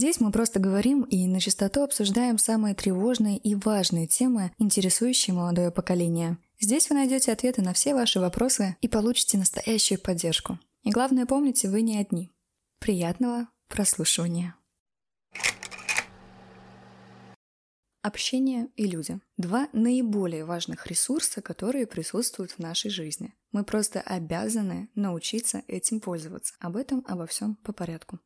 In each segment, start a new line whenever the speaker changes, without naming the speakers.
Здесь мы просто говорим и на чистоту обсуждаем самые тревожные и важные темы, интересующие молодое поколение. Здесь вы найдете ответы на все ваши вопросы и получите настоящую поддержку. И главное, помните, вы не одни. Приятного прослушивания. Общение и люди. Два наиболее важных ресурса, которые присутствуют в нашей жизни. Мы просто обязаны научиться этим пользоваться. Об этом, обо всем по порядку.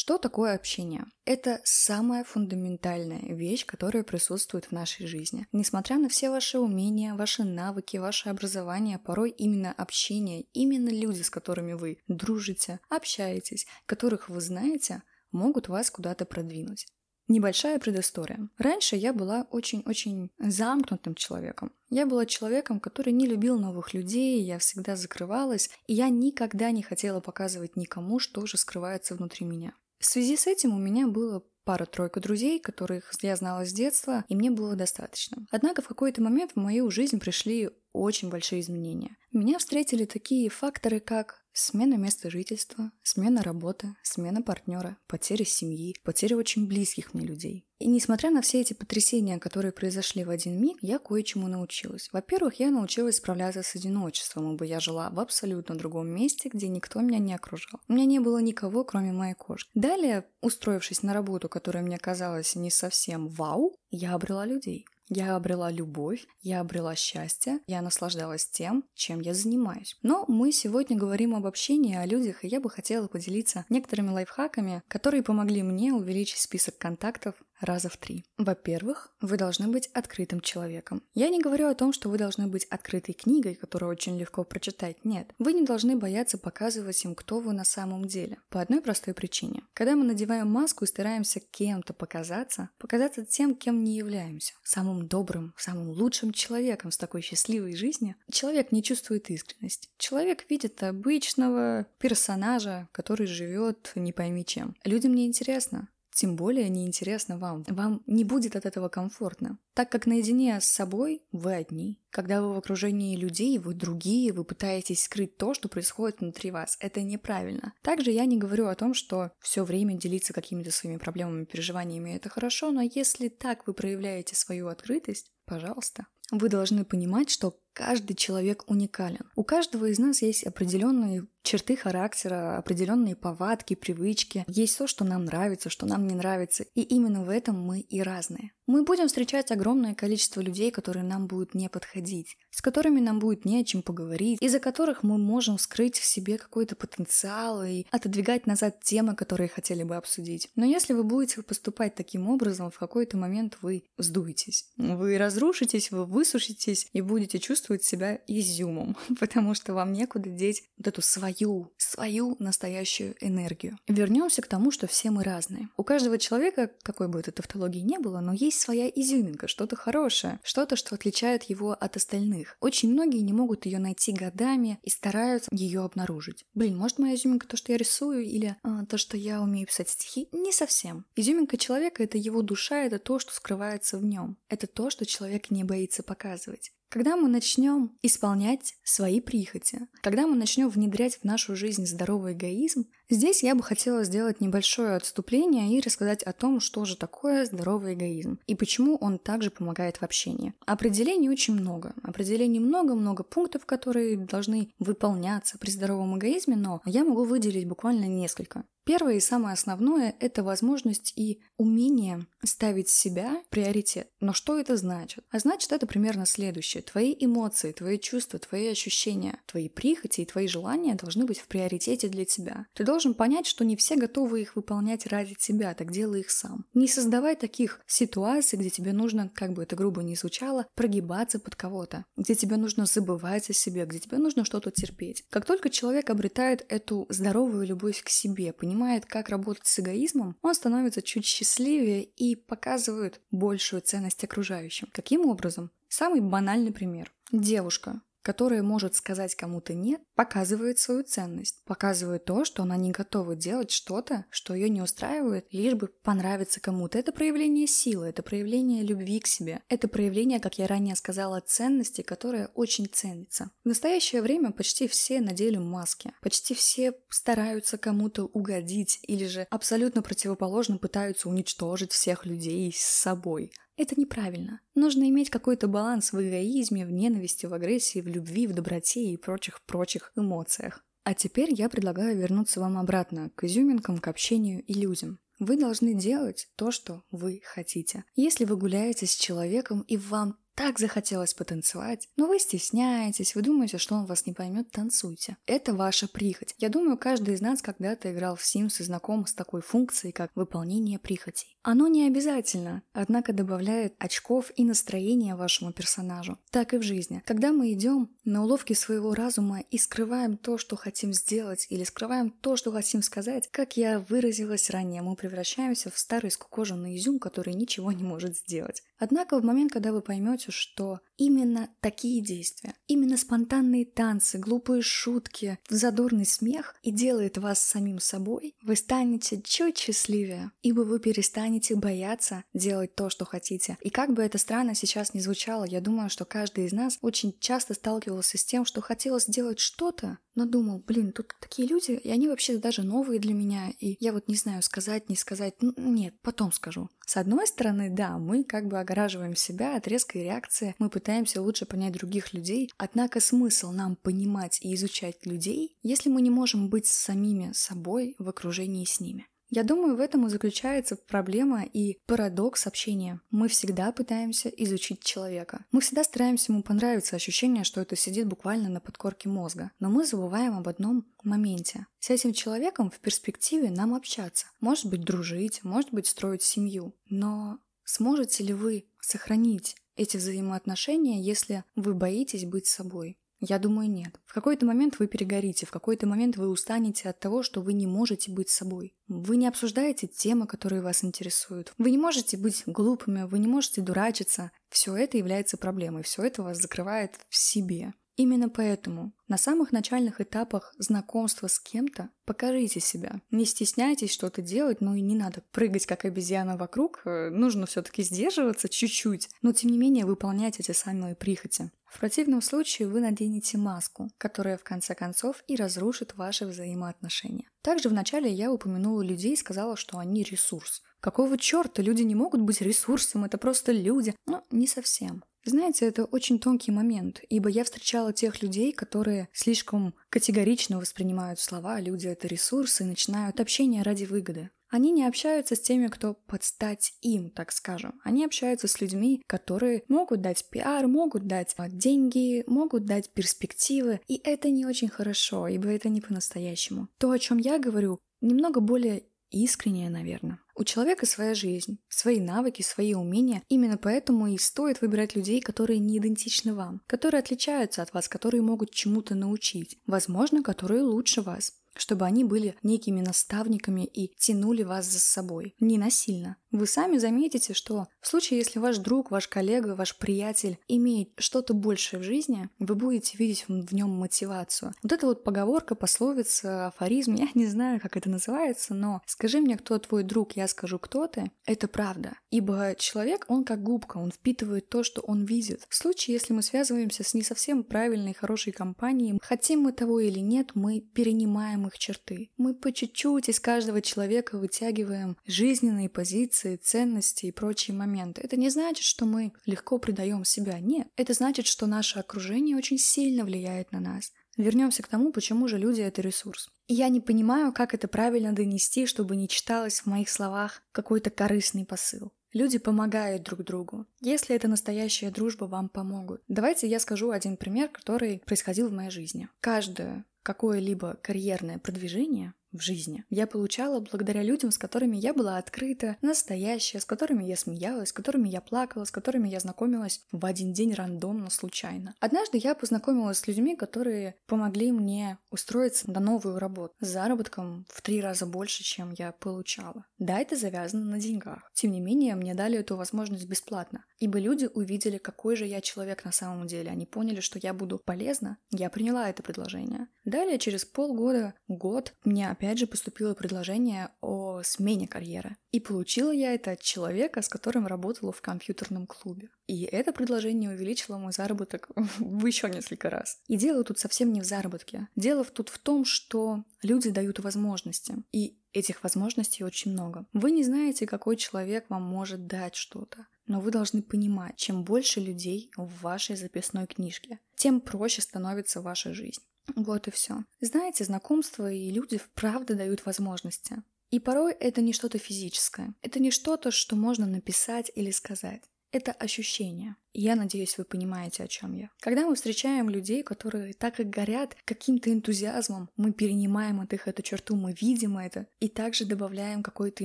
Что такое общение? Это самая фундаментальная вещь, которая присутствует в нашей жизни. Несмотря на все ваши умения, ваши навыки, ваше образование, порой именно общение, именно люди, с которыми вы дружите, общаетесь, которых вы знаете, могут вас куда-то продвинуть. Небольшая предыстория. Раньше я была очень-очень замкнутым человеком. Я была человеком, который не любил новых людей, я всегда закрывалась, и я никогда не хотела показывать никому, что же скрывается внутри меня. В связи с этим у меня было пара-тройка друзей, которых я знала с детства, и мне было достаточно. Однако в какой-то момент в мою жизнь пришли очень большие изменения. Меня встретили такие факторы, как Смена места жительства, смена работы, смена партнера, потеря семьи, потеря очень близких мне людей. И несмотря на все эти потрясения, которые произошли в один миг, я кое-чему научилась. Во-первых, я научилась справляться с одиночеством, ибо я жила в абсолютно другом месте, где никто меня не окружал. У меня не было никого, кроме моей кошки. Далее, устроившись на работу, которая мне казалась не совсем вау, я обрела людей. Я обрела любовь, я обрела счастье, я наслаждалась тем, чем я занимаюсь. Но мы сегодня говорим об общении, о людях, и я бы хотела поделиться некоторыми лайфхаками, которые помогли мне увеличить список контактов раза в три. Во-первых, вы должны быть открытым человеком. Я не говорю о том, что вы должны быть открытой книгой, которую очень легко прочитать. Нет. Вы не должны бояться показывать им, кто вы на самом деле. По одной простой причине. Когда мы надеваем маску и стараемся кем-то показаться, показаться тем, кем не являемся, самым добрым, самым лучшим человеком с такой счастливой жизнью, человек не чувствует искренность. Человек видит обычного персонажа, который живет не пойми чем. Людям не интересно тем более неинтересно вам. Вам не будет от этого комфортно. Так как наедине с собой вы одни. Когда вы в окружении людей, вы другие, вы пытаетесь скрыть то, что происходит внутри вас. Это неправильно. Также я не говорю о том, что все время делиться какими-то своими проблемами, переживаниями это хорошо, но если так вы проявляете свою открытость, пожалуйста. Вы должны понимать, что каждый человек уникален. У каждого из нас есть определенные черты характера, определенные повадки, привычки. Есть то, что нам нравится, что нам не нравится. И именно в этом мы и разные. Мы будем встречать огромное количество людей, которые нам будут не подходить, с которыми нам будет не о чем поговорить, из-за которых мы можем скрыть в себе какой-то потенциал и отодвигать назад темы, которые хотели бы обсудить. Но если вы будете поступать таким образом, в какой-то момент вы сдуетесь. Вы разрушитесь, вы высушитесь и будете чувствовать себя изюмом, потому что вам некуда деть вот эту свою, свою настоящую энергию. Вернемся к тому, что все мы разные. У каждого человека, какой бы это тавтологии не было, но есть своя изюминка, что-то хорошее, что-то, что отличает его от остальных. Очень многие не могут ее найти годами и стараются ее обнаружить. Блин, может моя изюминка то, что я рисую, или а, то, что я умею писать стихи? Не совсем. Изюминка человека — это его душа, это то, что скрывается в нем. Это то, что человек не боится показывать. Когда мы начнем исполнять свои прихоти, когда мы начнем внедрять в нашу жизнь здоровый эгоизм, здесь я бы хотела сделать небольшое отступление и рассказать о том, что же такое здоровый эгоизм и почему он также помогает в общении. Определений очень много. Определений много-много пунктов, которые должны выполняться при здоровом эгоизме, но я могу выделить буквально несколько. Первое и самое основное – это возможность и умение ставить себя в приоритет. Но что это значит? А значит это примерно следующее. Твои эмоции, твои чувства, твои ощущения, твои прихоти и твои желания должны быть в приоритете для тебя. Ты должен понять, что не все готовы их выполнять ради тебя, так делай их сам. Не создавай таких ситуаций, где тебе нужно, как бы это грубо ни звучало, прогибаться под кого-то, где тебе нужно забывать о себе, где тебе нужно что-то терпеть. Как только человек обретает эту здоровую любовь к себе, понимает, понимает, как работать с эгоизмом, он становится чуть счастливее и показывает большую ценность окружающим. Каким образом? Самый банальный пример. Девушка, которая может сказать кому-то «нет», показывает свою ценность, показывает то, что она не готова делать что-то, что ее не устраивает, лишь бы понравиться кому-то. Это проявление силы, это проявление любви к себе, это проявление, как я ранее сказала, ценности, которая очень ценится. В настоящее время почти все надели маски, почти все стараются кому-то угодить или же абсолютно противоположно пытаются уничтожить всех людей с собой. Это неправильно. Нужно иметь какой-то баланс в эгоизме, в ненависти, в агрессии, в любви, в доброте и прочих-прочих эмоциях. А теперь я предлагаю вернуться вам обратно к изюминкам, к общению и людям. Вы должны делать то, что вы хотите. Если вы гуляете с человеком и вам так захотелось потанцевать, но вы стесняетесь, вы думаете, что он вас не поймет, танцуйте. Это ваша прихоть. Я думаю, каждый из нас когда-то играл в Sims и знаком с такой функцией, как выполнение прихотей. Оно не обязательно, однако добавляет очков и настроения вашему персонажу. Так и в жизни. Когда мы идем на уловки своего разума и скрываем то, что хотим сделать, или скрываем то, что хотим сказать, как я выразилась ранее, мы превращаемся в старый скукоженный изюм, который ничего не может сделать. Однако в момент, когда вы поймете, что именно такие действия, именно спонтанные танцы, глупые шутки, задорный смех и делает вас самим собой, вы станете чуть счастливее, ибо вы перестанете бояться делать то, что хотите. И как бы это странно сейчас не звучало, я думаю, что каждый из нас очень часто сталкивался с тем, что хотелось сделать что-то, но думал, блин, тут такие люди, и они вообще даже новые для меня, и я вот не знаю, сказать, не сказать, нет, потом скажу. С одной стороны, да, мы как бы огораживаем себя от резкой реакции, мы пытаемся лучше понять других людей, однако смысл нам понимать и изучать людей, если мы не можем быть самими собой в окружении с ними. Я думаю, в этом и заключается проблема и парадокс общения. Мы всегда пытаемся изучить человека. Мы всегда стараемся ему понравиться, ощущение, что это сидит буквально на подкорке мозга. Но мы забываем об одном моменте. С этим человеком в перспективе нам общаться. Может быть, дружить, может быть, строить семью. Но сможете ли вы сохранить эти взаимоотношения, если вы боитесь быть собой? Я думаю, нет. В какой-то момент вы перегорите, в какой-то момент вы устанете от того, что вы не можете быть собой. Вы не обсуждаете темы, которые вас интересуют. Вы не можете быть глупыми, вы не можете дурачиться. Все это является проблемой, все это вас закрывает в себе. Именно поэтому на самых начальных этапах знакомства с кем-то покажите себя. Не стесняйтесь что-то делать, ну и не надо прыгать как обезьяна вокруг, э, нужно все-таки сдерживаться чуть-чуть, но тем не менее выполнять эти самые прихоти. В противном случае вы наденете маску, которая в конце концов и разрушит ваши взаимоотношения. Также вначале я упомянула людей и сказала, что они ресурс. Какого черта люди не могут быть ресурсом, это просто люди. Но не совсем. Знаете, это очень тонкий момент, ибо я встречала тех людей, которые слишком категорично воспринимают слова «люди — это ресурсы» и начинают общение ради выгоды. Они не общаются с теми, кто подстать им, так скажем. Они общаются с людьми, которые могут дать пиар, могут дать а, деньги, могут дать перспективы, и это не очень хорошо, ибо это не по-настоящему. То, о чем я говорю, немного более искреннее, наверное. У человека своя жизнь, свои навыки, свои умения. Именно поэтому и стоит выбирать людей, которые не идентичны вам, которые отличаются от вас, которые могут чему-то научить, возможно, которые лучше вас чтобы они были некими наставниками и тянули вас за собой. Не насильно. Вы сами заметите, что в случае, если ваш друг, ваш коллега, ваш приятель имеет что-то большее в жизни, вы будете видеть в нем мотивацию. Вот эта вот поговорка, пословица, афоризм, я не знаю, как это называется, но скажи мне, кто твой друг, я скажу, кто ты, это правда. Ибо человек, он как губка, он впитывает то, что он видит. В случае, если мы связываемся с не совсем правильной, хорошей компанией, хотим мы того или нет, мы перенимаем их черты. Мы по чуть-чуть из каждого человека вытягиваем жизненные позиции, ценности и прочие моменты. Это не значит, что мы легко предаем себя. Нет. Это значит, что наше окружение очень сильно влияет на нас. Вернемся к тому, почему же люди — это ресурс. я не понимаю, как это правильно донести, чтобы не читалось в моих словах какой-то корыстный посыл. Люди помогают друг другу. Если это настоящая дружба, вам помогут. Давайте я скажу один пример, который происходил в моей жизни. Каждое какое-либо карьерное продвижение в жизни я получала благодаря людям, с которыми я была открыта, настоящая, с которыми я смеялась, с которыми я плакала, с которыми я знакомилась в один день рандомно, случайно. Однажды я познакомилась с людьми, которые помогли мне устроиться на новую работу с заработком в три раза больше, чем я получала. Да, это завязано на деньгах. Тем не менее, мне дали эту возможность бесплатно. ибо люди увидели, какой же я человек на самом деле. Они поняли, что я буду полезна. Я приняла это предложение. Далее, через полгода, год, мне опять же поступило предложение о смене карьеры. И получила я это от человека, с которым работала в компьютерном клубе. И это предложение увеличило мой заработок в еще несколько раз. И дело тут совсем не в заработке. Дело тут в том, что люди дают возможности. И этих возможностей очень много. Вы не знаете, какой человек вам может дать что-то. Но вы должны понимать, чем больше людей в вашей записной книжке, тем проще становится ваша жизнь. Вот и все. Знаете, знакомства и люди вправду дают возможности. И порой это не что-то физическое. Это не что-то, что можно написать или сказать. Это ощущение. Я надеюсь, вы понимаете, о чем я. Когда мы встречаем людей, которые так и горят каким-то энтузиазмом, мы перенимаем от их эту черту, мы видим это и также добавляем какой-то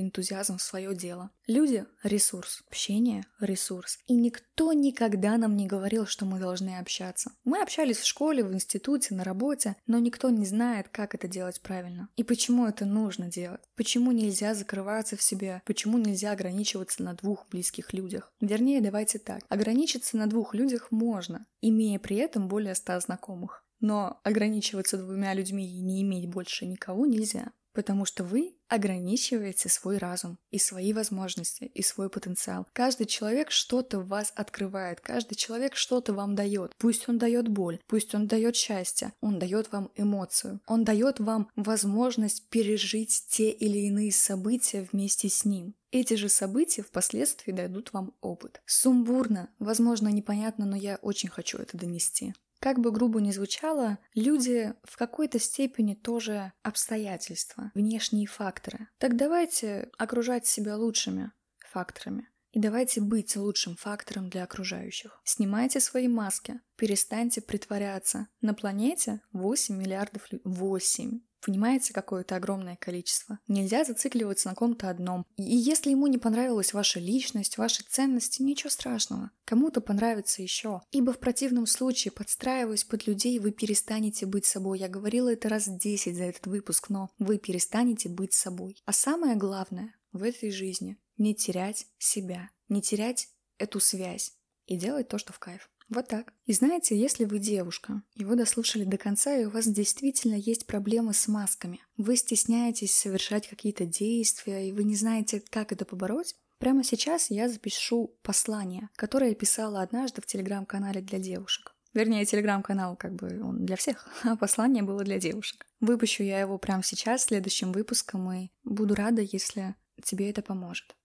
энтузиазм в свое дело. Люди — ресурс, общение — ресурс. И никто никогда нам не говорил, что мы должны общаться. Мы общались в школе, в институте, на работе, но никто не знает, как это делать правильно. И почему это нужно делать. Почему нельзя закрываться в себе, почему нельзя ограничиваться на двух близких людях. Вернее, давайте так. Ограничиться ограничиться на двух людях можно, имея при этом более ста знакомых. Но ограничиваться двумя людьми и не иметь больше никого нельзя. Потому что вы ограничиваете свой разум и свои возможности, и свой потенциал. Каждый человек что-то в вас открывает, каждый человек что-то вам дает. Пусть он дает боль, пусть он дает счастье, он дает вам эмоцию, он дает вам возможность пережить те или иные события вместе с ним. Эти же события впоследствии дадут вам опыт. Сумбурно, возможно, непонятно, но я очень хочу это донести. Как бы грубо ни звучало, люди в какой-то степени тоже обстоятельства, внешние факторы. Так давайте окружать себя лучшими факторами. И давайте быть лучшим фактором для окружающих. Снимайте свои маски, перестаньте притворяться. На планете 8 миллиардов людей. 8. Понимаете, какое это огромное количество? Нельзя зацикливаться на ком-то одном. И если ему не понравилась ваша личность, ваши ценности, ничего страшного. Кому-то понравится еще. Ибо в противном случае, подстраиваясь под людей, вы перестанете быть собой. Я говорила это раз 10 за этот выпуск, но вы перестанете быть собой. А самое главное в этой жизни — не терять себя, не терять эту связь и делать то, что в кайф. Вот так. И знаете, если вы девушка, и вы дослушали до конца, и у вас действительно есть проблемы с масками, вы стесняетесь совершать какие-то действия, и вы не знаете, как это побороть, Прямо сейчас я запишу послание, которое я писала однажды в телеграм-канале для девушек. Вернее, телеграм-канал как бы он для всех, а послание было для девушек. Выпущу я его прямо сейчас, следующим выпуском, и буду рада, если тебе это поможет.